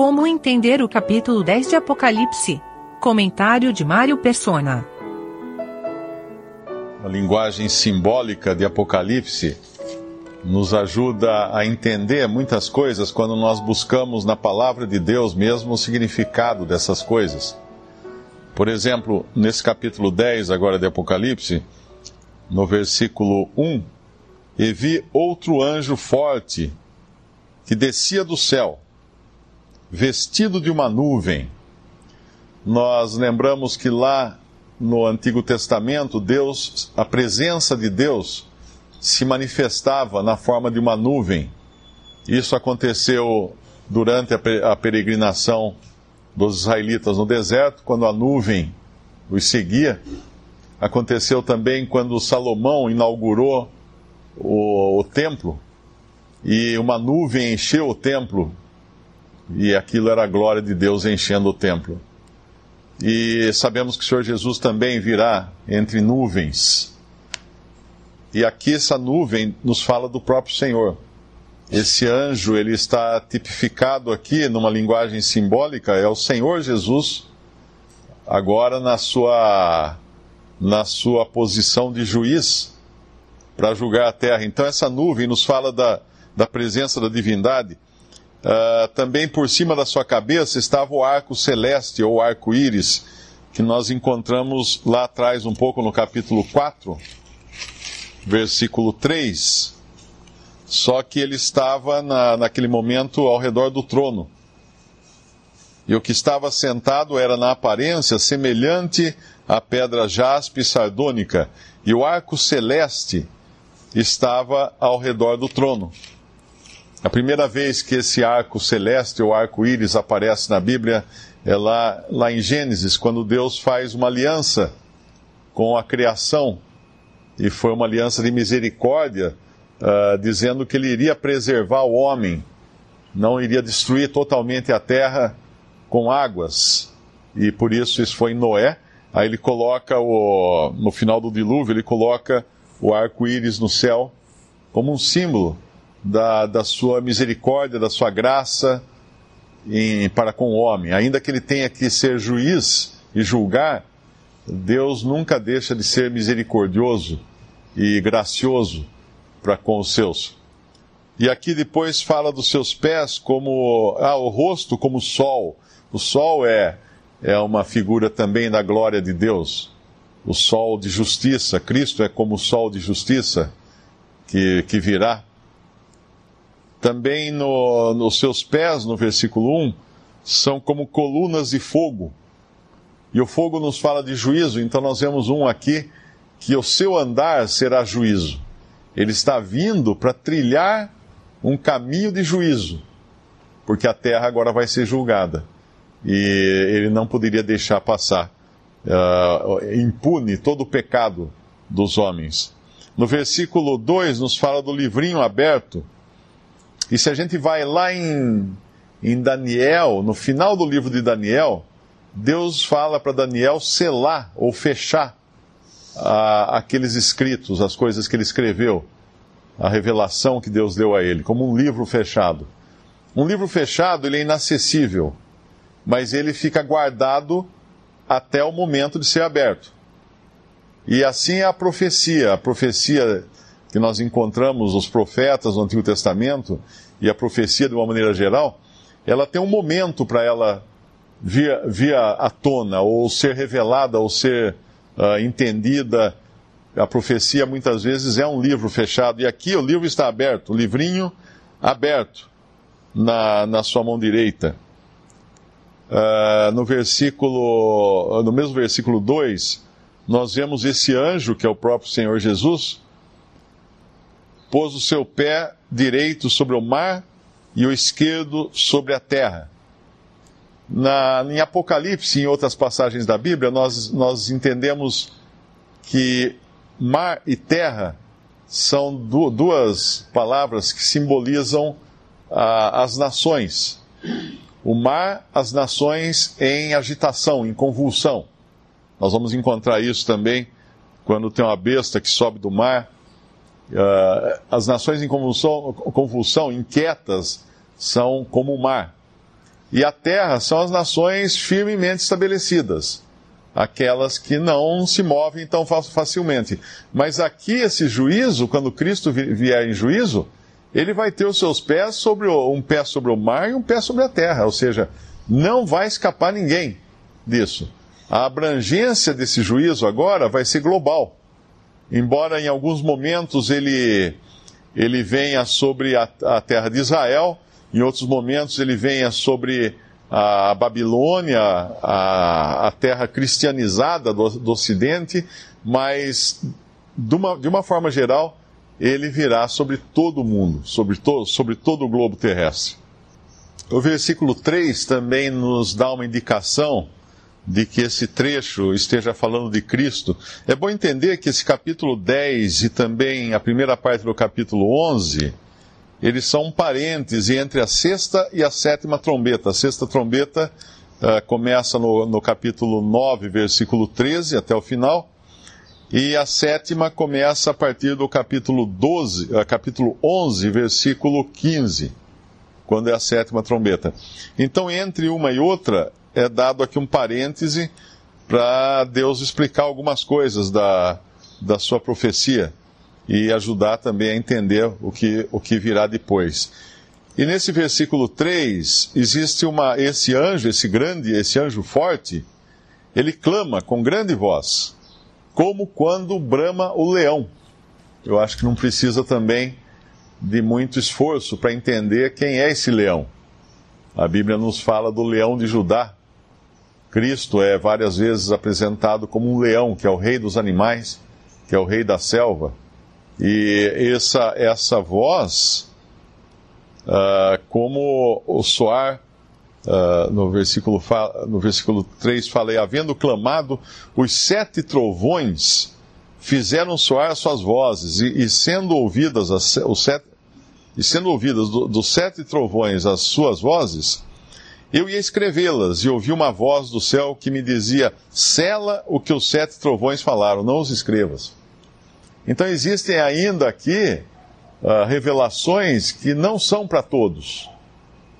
Como entender o capítulo 10 de Apocalipse? Comentário de Mário Persona. A linguagem simbólica de Apocalipse nos ajuda a entender muitas coisas quando nós buscamos na palavra de Deus mesmo o significado dessas coisas. Por exemplo, nesse capítulo 10 agora de Apocalipse, no versículo 1, e vi outro anjo forte que descia do céu, vestido de uma nuvem. Nós lembramos que lá no Antigo Testamento, Deus, a presença de Deus se manifestava na forma de uma nuvem. Isso aconteceu durante a peregrinação dos israelitas no deserto, quando a nuvem os seguia. Aconteceu também quando Salomão inaugurou o, o templo e uma nuvem encheu o templo e aquilo era a glória de Deus enchendo o templo. E sabemos que o Senhor Jesus também virá entre nuvens. E aqui essa nuvem nos fala do próprio Senhor. Esse anjo, ele está tipificado aqui numa linguagem simbólica, é o Senhor Jesus, agora na sua, na sua posição de juiz para julgar a terra. Então essa nuvem nos fala da, da presença da divindade. Uh, também por cima da sua cabeça estava o arco celeste ou arco-íris, que nós encontramos lá atrás, um pouco no capítulo 4, versículo 3. Só que ele estava na, naquele momento ao redor do trono. E o que estava sentado era na aparência semelhante à pedra jaspe sardônica, e o arco celeste estava ao redor do trono. A primeira vez que esse arco celeste ou arco-íris aparece na Bíblia é lá, lá em Gênesis, quando Deus faz uma aliança com a criação, e foi uma aliança de misericórdia, uh, dizendo que ele iria preservar o homem, não iria destruir totalmente a terra com águas, e por isso isso foi em Noé. Aí ele coloca, o, no final do dilúvio, ele coloca o arco-íris no céu como um símbolo da, da sua misericórdia, da sua graça em, para com o homem. Ainda que ele tenha que ser juiz e julgar, Deus nunca deixa de ser misericordioso e gracioso para com os seus. E aqui depois fala dos seus pés como ah, o rosto como o sol. O sol é é uma figura também da glória de Deus. O sol de justiça, Cristo é como o sol de justiça que, que virá. Também no, nos seus pés, no versículo 1, são como colunas de fogo. E o fogo nos fala de juízo, então nós vemos um aqui que o seu andar será juízo. Ele está vindo para trilhar um caminho de juízo, porque a terra agora vai ser julgada. E ele não poderia deixar passar uh, impune todo o pecado dos homens. No versículo 2 nos fala do livrinho aberto e se a gente vai lá em, em Daniel, no final do livro de Daniel, Deus fala para Daniel selar ou fechar a, aqueles escritos, as coisas que ele escreveu, a revelação que Deus deu a ele, como um livro fechado. Um livro fechado, ele é inacessível, mas ele fica guardado até o momento de ser aberto. E assim é a profecia. A profecia que nós encontramos os profetas no Antigo Testamento e a profecia de uma maneira geral, ela tem um momento para ela vir, vir à tona, ou ser revelada, ou ser uh, entendida. A profecia muitas vezes é um livro fechado, e aqui o livro está aberto, o livrinho aberto na, na sua mão direita. Uh, no versículo, no mesmo versículo 2, nós vemos esse anjo, que é o próprio Senhor Jesus, pôs o seu pé direito sobre o mar e o esquerdo sobre a terra. Na, em Apocalipse e em outras passagens da Bíblia, nós, nós entendemos que mar e terra são du duas palavras que simbolizam ah, as nações. O mar, as nações em agitação, em convulsão. Nós vamos encontrar isso também quando tem uma besta que sobe do mar Uh, as nações em convulsão, convulsão, inquietas, são como o mar. e a terra são as nações firmemente estabelecidas, aquelas que não se movem tão facilmente. Mas aqui esse juízo, quando Cristo vier em juízo, ele vai ter os seus pés sobre o, um pé sobre o mar e um pé sobre a terra, ou seja, não vai escapar ninguém disso. A abrangência desse juízo agora vai ser global. Embora em alguns momentos ele, ele venha sobre a, a terra de Israel, em outros momentos ele venha sobre a Babilônia, a, a terra cristianizada do, do Ocidente, mas de uma, de uma forma geral, ele virá sobre todo o mundo, sobre, to, sobre todo o globo terrestre. O versículo 3 também nos dá uma indicação de que esse trecho esteja falando de Cristo. É bom entender que esse capítulo 10 e também a primeira parte do capítulo 11, eles são um parêntese entre a sexta e a sétima trombeta. A sexta trombeta uh, começa no, no capítulo 9, versículo 13 até o final, e a sétima começa a partir do capítulo 12, uh, capítulo 11, versículo 15, quando é a sétima trombeta. Então, entre uma e outra, é dado aqui um parêntese para Deus explicar algumas coisas da, da sua profecia e ajudar também a entender o que, o que virá depois. E nesse versículo 3, existe uma, esse anjo, esse grande, esse anjo forte, ele clama com grande voz, como quando brama o leão. Eu acho que não precisa também de muito esforço para entender quem é esse leão. A Bíblia nos fala do leão de Judá, Cristo é várias vezes apresentado como um leão, que é o rei dos animais, que é o rei da selva. E essa, essa voz, uh, como o soar, uh, no, versículo, no versículo 3 falei, havendo clamado, os sete trovões fizeram soar suas vozes, e, e sendo ouvidas as, os sete, e sendo ouvidas do, dos sete trovões as suas vozes, eu ia escrevê-las e ouvi uma voz do céu que me dizia: Sela o que os sete trovões falaram, não os escrevas. Então existem ainda aqui uh, revelações que não são para todos,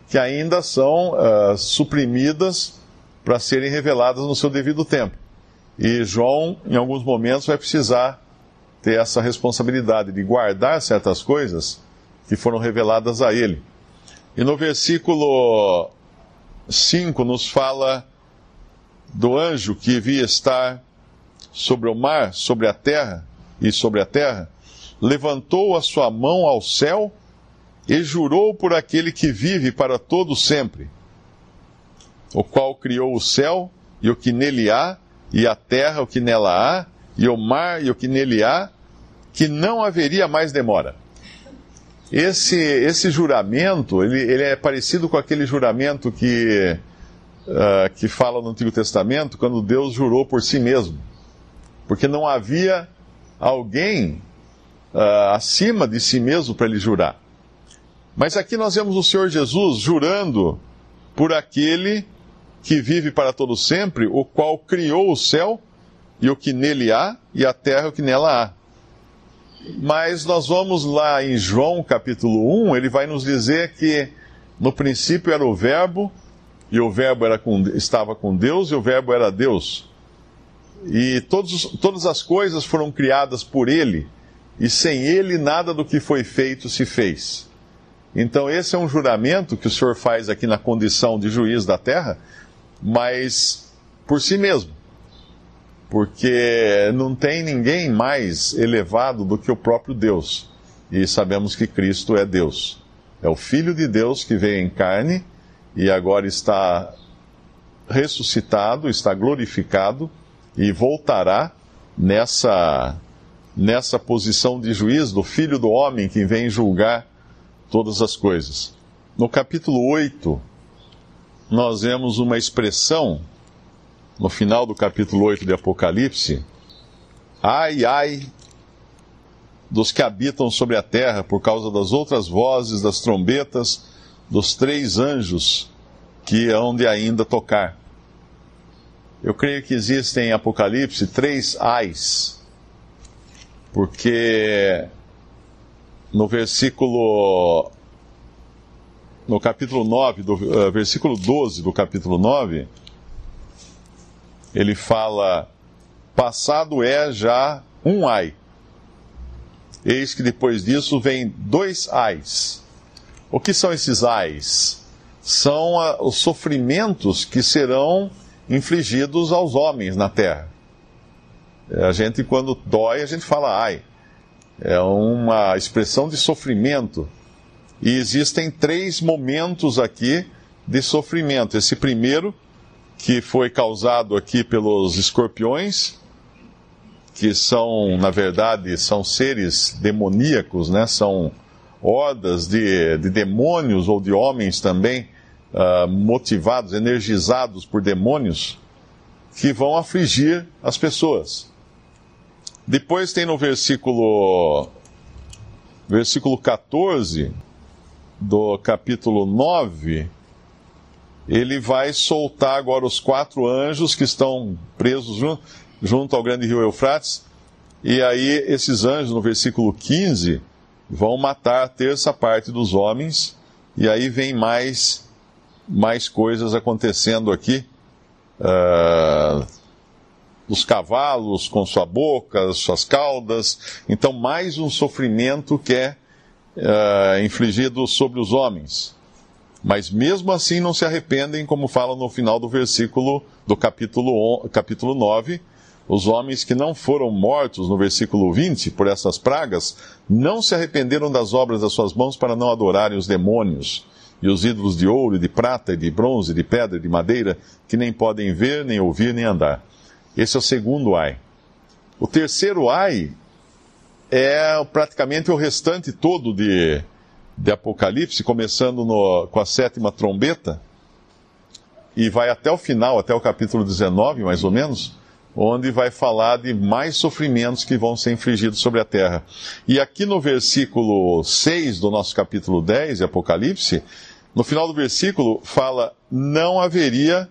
que ainda são uh, suprimidas para serem reveladas no seu devido tempo. E João, em alguns momentos, vai precisar ter essa responsabilidade de guardar certas coisas que foram reveladas a ele. E no versículo 5 nos fala do anjo que via estar sobre o mar, sobre a terra e sobre a terra, levantou a sua mão ao céu e jurou por aquele que vive para todo sempre, o qual criou o céu e o que nele há, e a terra o que nela há, e o mar e o que nele há, que não haveria mais demora. Esse, esse juramento, ele, ele é parecido com aquele juramento que, uh, que fala no Antigo Testamento, quando Deus jurou por si mesmo. Porque não havia alguém uh, acima de si mesmo para ele jurar. Mas aqui nós vemos o Senhor Jesus jurando por aquele que vive para todo sempre, o qual criou o céu e o que nele há, e a terra o que nela há. Mas nós vamos lá em João capítulo 1, ele vai nos dizer que no princípio era o Verbo, e o Verbo era com, estava com Deus, e o Verbo era Deus. E todos, todas as coisas foram criadas por ele, e sem ele nada do que foi feito se fez. Então, esse é um juramento que o Senhor faz aqui na condição de juiz da terra, mas por si mesmo porque não tem ninguém mais elevado do que o próprio Deus. E sabemos que Cristo é Deus. É o Filho de Deus que veio em carne e agora está ressuscitado, está glorificado e voltará nessa, nessa posição de juiz do Filho do Homem que vem julgar todas as coisas. No capítulo 8, nós vemos uma expressão no final do capítulo 8 de Apocalipse, ai, ai dos que habitam sobre a terra por causa das outras vozes, das trombetas, dos três anjos que hão de ainda tocar. Eu creio que existem em Apocalipse três ais, porque no versículo no capítulo 9, do, uh, versículo 12 do capítulo 9, ele fala: Passado é já um ai. Eis que depois disso vem dois ais. O que são esses ais? São a, os sofrimentos que serão infligidos aos homens na terra. A gente, quando dói, a gente fala ai. É uma expressão de sofrimento. E existem três momentos aqui de sofrimento. Esse primeiro, que foi causado aqui pelos escorpiões, que são, na verdade, são seres demoníacos, né? São hordas de, de demônios ou de homens também, uh, motivados, energizados por demônios, que vão afligir as pessoas. Depois tem no versículo, versículo 14 do capítulo 9, ele vai soltar agora os quatro anjos que estão presos junto, junto ao grande rio Eufrates. E aí, esses anjos, no versículo 15, vão matar a terça parte dos homens. E aí vem mais, mais coisas acontecendo aqui. Uh, os cavalos com sua boca, suas caudas. Então, mais um sofrimento que é uh, infligido sobre os homens. Mas mesmo assim não se arrependem, como fala no final do versículo do capítulo, capítulo 9. Os homens que não foram mortos, no versículo 20, por essas pragas, não se arrependeram das obras das suas mãos para não adorarem os demônios e os ídolos de ouro, de prata, de bronze, de pedra, de madeira, que nem podem ver, nem ouvir, nem andar. Esse é o segundo ai. O terceiro ai é praticamente o restante todo de, de Apocalipse, começando no, com a sétima trombeta, e vai até o final, até o capítulo 19, mais ou menos, onde vai falar de mais sofrimentos que vão ser infligidos sobre a terra. E aqui no versículo 6 do nosso capítulo 10 de Apocalipse, no final do versículo fala: não haveria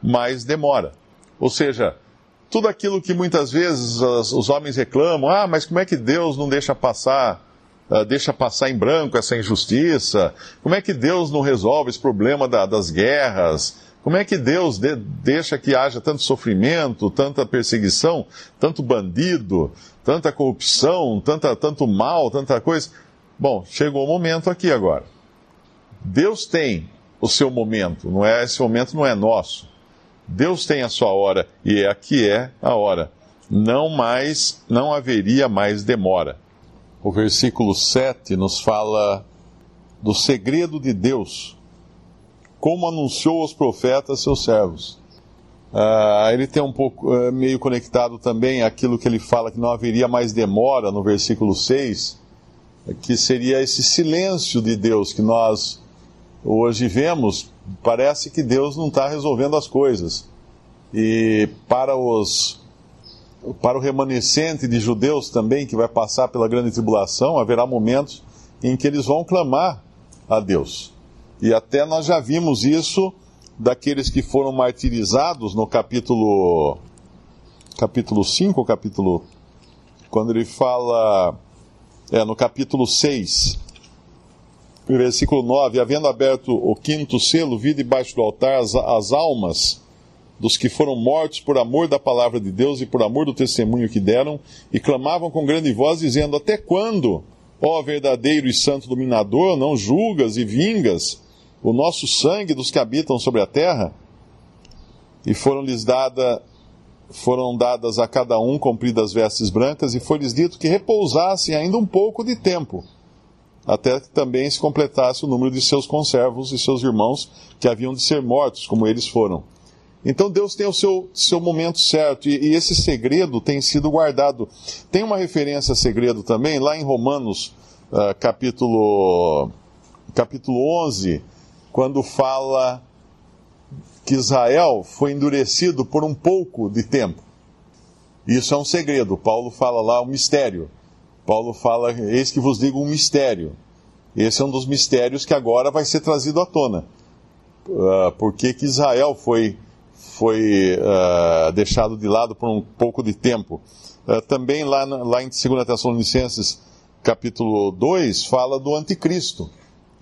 mais demora. Ou seja, tudo aquilo que muitas vezes os homens reclamam, ah, mas como é que Deus não deixa passar, uh, deixa passar em branco essa injustiça? Como é que Deus não resolve esse problema da, das guerras? Como é que Deus de, deixa que haja tanto sofrimento, tanta perseguição, tanto bandido, tanta corrupção, tanta, tanto mal, tanta coisa? Bom, chegou o momento aqui agora. Deus tem o seu momento, não é esse momento não é nosso. Deus tem a sua hora e aqui é a hora. Não mais, não haveria mais demora. O versículo 7 nos fala do segredo de Deus, como anunciou aos profetas seus servos. Uh, ele tem um pouco, uh, meio conectado também aquilo que ele fala que não haveria mais demora no versículo 6, que seria esse silêncio de Deus que nós hoje vemos parece que Deus não está resolvendo as coisas. E para os para o remanescente de judeus também que vai passar pela grande tribulação, haverá momentos em que eles vão clamar a Deus. E até nós já vimos isso daqueles que foram martirizados no capítulo capítulo 5, capítulo quando ele fala é no capítulo 6, versículo 9: Havendo aberto o quinto selo, vi debaixo do altar as, as almas dos que foram mortos por amor da palavra de Deus e por amor do testemunho que deram, e clamavam com grande voz, dizendo: Até quando, ó verdadeiro e santo dominador, não julgas e vingas o nosso sangue dos que habitam sobre a terra? E foram-lhes dada, foram dadas a cada um compridas vestes brancas, e foi-lhes dito que repousassem ainda um pouco de tempo até que também se completasse o número de seus conservos e seus irmãos que haviam de ser mortos, como eles foram. Então Deus tem o seu, seu momento certo e, e, esse segredo tem sido guardado. Tem uma referência a segredo também, lá em Romanos, uh, capítulo, capítulo 11, quando fala que Israel foi endurecido por um pouco de tempo. Isso é um segredo. Paulo fala lá, um mistério. Paulo fala: Eis que vos digo um mistério. Esse é um dos mistérios que agora vai ser trazido à tona. Uh, por que, que Israel foi, foi uh, deixado de lado por um pouco de tempo? Uh, também lá, lá em 2 Tessalonicenses, capítulo 2, fala do anticristo.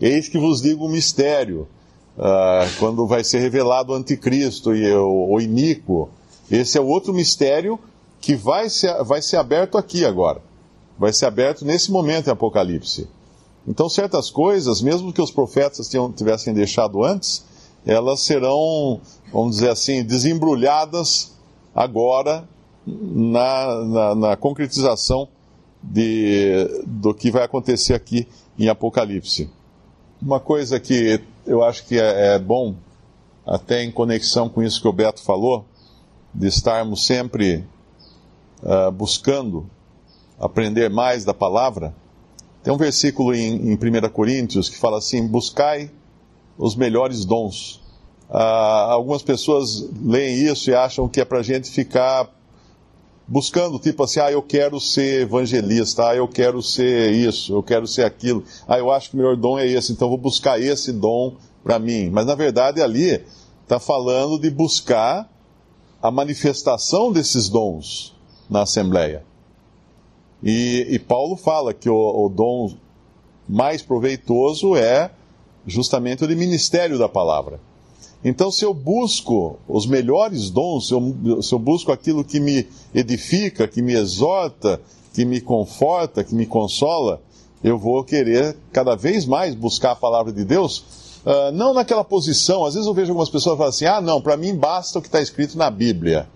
Eis que vos digo um mistério. Uh, quando vai ser revelado o anticristo e o, o iníquo. Esse é o outro mistério que vai ser, vai ser aberto aqui agora. Vai ser aberto nesse momento em Apocalipse. Então, certas coisas, mesmo que os profetas tivessem deixado antes, elas serão, vamos dizer assim, desembrulhadas agora na, na, na concretização de, do que vai acontecer aqui em Apocalipse. Uma coisa que eu acho que é, é bom, até em conexão com isso que o Beto falou, de estarmos sempre uh, buscando aprender mais da palavra. Tem um versículo em, em 1 Coríntios que fala assim: buscai os melhores dons. Uh, algumas pessoas leem isso e acham que é para a gente ficar buscando, tipo assim, ah, eu quero ser evangelista, ah, eu quero ser isso, eu quero ser aquilo, ah, eu acho que o melhor dom é esse, então vou buscar esse dom para mim. Mas na verdade ali está falando de buscar a manifestação desses dons na Assembleia. E, e Paulo fala que o, o dom mais proveitoso é justamente o de ministério da palavra. Então, se eu busco os melhores dons, se eu, se eu, busco aquilo que me edifica, que me exorta, que me conforta, que me consola, eu vou querer cada vez mais buscar a palavra de Deus, uh, não naquela posição. Às vezes eu vejo algumas pessoas falando assim: ah, não, para mim basta o que está escrito na Bíblia.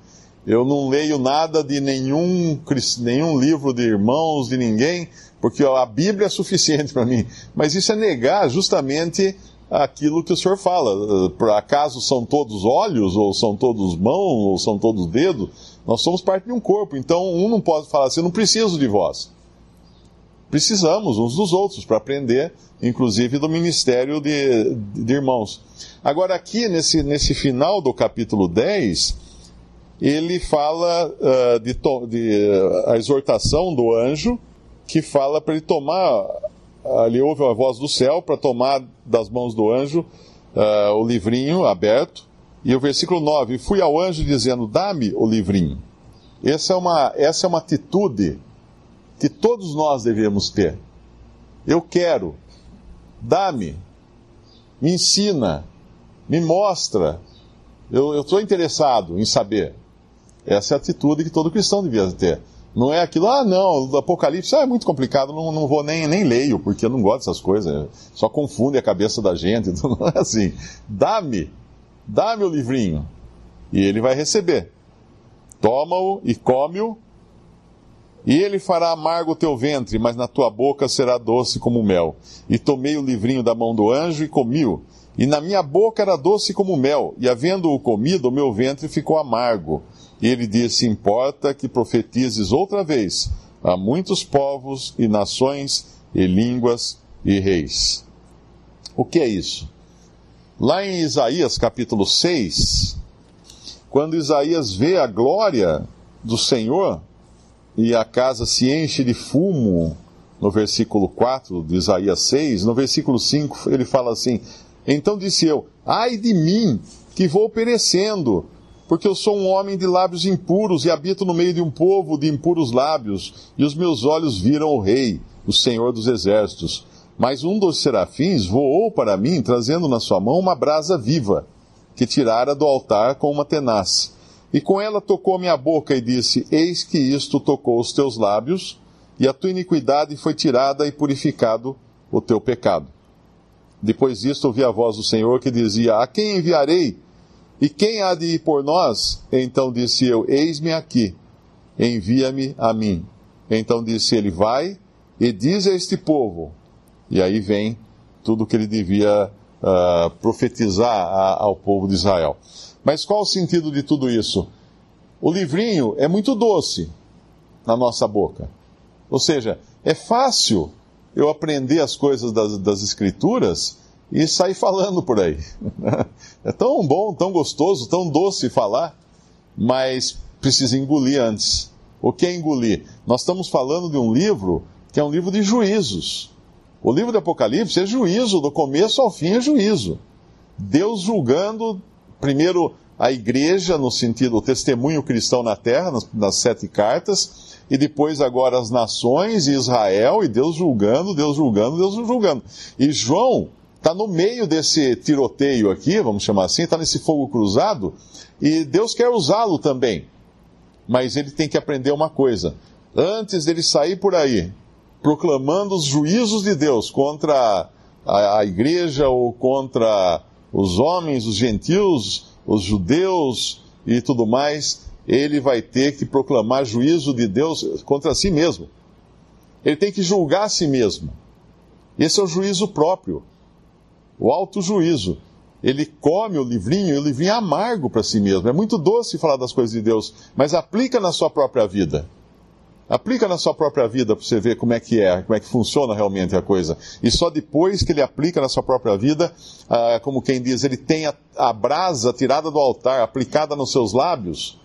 Eu não leio nada de nenhum, nenhum livro de irmãos, de ninguém, porque a Bíblia é suficiente para mim. Mas isso é negar justamente aquilo que o senhor fala. Por acaso são todos olhos, ou são todos mãos, ou são todos dedos? Nós somos parte de um corpo, então um não pode falar assim, eu não preciso de vós. Precisamos uns dos outros para aprender, inclusive do ministério de, de irmãos. Agora, aqui nesse, nesse final do capítulo 10, ele fala uh, de, de uh, a exortação do anjo, que fala para ele tomar ali houve uma voz do céu para tomar das mãos do anjo uh, o livrinho aberto. E o versículo 9: Fui ao anjo dizendo: Dá-me o livrinho. Essa é, uma, essa é uma atitude que todos nós devemos ter. Eu quero, dá-me, me ensina, me mostra. Eu estou interessado em saber. Essa é a atitude que todo cristão devia ter. Não é aquilo, ah, não, o Apocalipse ah, é muito complicado, não, não vou nem, nem leio, porque eu não gosto dessas coisas, só confunde a cabeça da gente, então não é assim. Dá-me, dá-me o livrinho, e ele vai receber. Toma-o e come-o, e ele fará amargo o teu ventre, mas na tua boca será doce como mel. E tomei o livrinho da mão do anjo e comi-o, e na minha boca era doce como mel, e havendo-o comido, o meu ventre ficou amargo. E ele disse: Importa que profetizes outra vez a muitos povos e nações e línguas e reis. O que é isso? Lá em Isaías capítulo 6, quando Isaías vê a glória do Senhor e a casa se enche de fumo, no versículo 4 de Isaías 6, no versículo 5 ele fala assim: Então disse eu: Ai de mim, que vou perecendo porque eu sou um homem de lábios impuros e habito no meio de um povo de impuros lábios, e os meus olhos viram o Rei, o Senhor dos Exércitos. Mas um dos serafins voou para mim, trazendo na sua mão uma brasa viva, que tirara do altar com uma tenaz. E com ela tocou minha boca e disse: Eis que isto tocou os teus lábios, e a tua iniquidade foi tirada e purificado o teu pecado. Depois disto ouvi a voz do Senhor que dizia: A quem enviarei? E quem há de ir por nós? Então disse eu: Eis-me aqui, envia-me a mim. Então disse ele: Vai e diz a este povo. E aí vem tudo que ele devia uh, profetizar a, ao povo de Israel. Mas qual o sentido de tudo isso? O livrinho é muito doce na nossa boca. Ou seja, é fácil eu aprender as coisas das, das Escrituras e sair falando por aí. É tão bom, tão gostoso, tão doce falar, mas precisa engolir antes. O que é engolir? Nós estamos falando de um livro que é um livro de juízos. O livro do Apocalipse é juízo, do começo ao fim é juízo. Deus julgando, primeiro a igreja, no sentido, o testemunho cristão na terra, nas, nas sete cartas, e depois agora as nações e Israel, e Deus julgando, Deus julgando, Deus julgando. E João está no meio desse tiroteio aqui, vamos chamar assim, está nesse fogo cruzado, e Deus quer usá-lo também. Mas ele tem que aprender uma coisa: antes dele sair por aí, proclamando os juízos de Deus contra a, a igreja ou contra os homens, os gentios, os judeus e tudo mais, ele vai ter que proclamar juízo de Deus contra si mesmo. Ele tem que julgar a si mesmo. Esse é o juízo próprio, o auto-juízo. Ele come o livrinho e o livrinho é amargo para si mesmo. É muito doce falar das coisas de Deus, mas aplica na sua própria vida. Aplica na sua própria vida para você ver como é que é, como é que funciona realmente a coisa. E só depois que ele aplica na sua própria vida, ah, como quem diz, ele tem a, a brasa tirada do altar, aplicada nos seus lábios,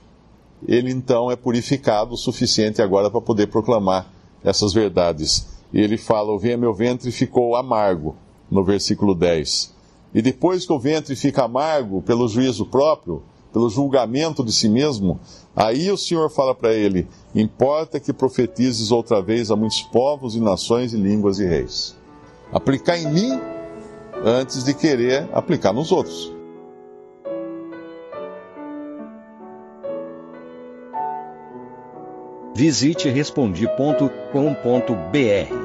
ele então é purificado o suficiente agora para poder proclamar essas verdades. E ele fala: O meu ventre ficou amargo, no versículo 10. E depois que o ventre fica amargo pelo juízo próprio, pelo julgamento de si mesmo, aí o Senhor fala para ele: importa que profetizes outra vez a muitos povos e nações e línguas e reis. Aplicar em mim antes de querer aplicar nos outros. Visite respondi.com.br.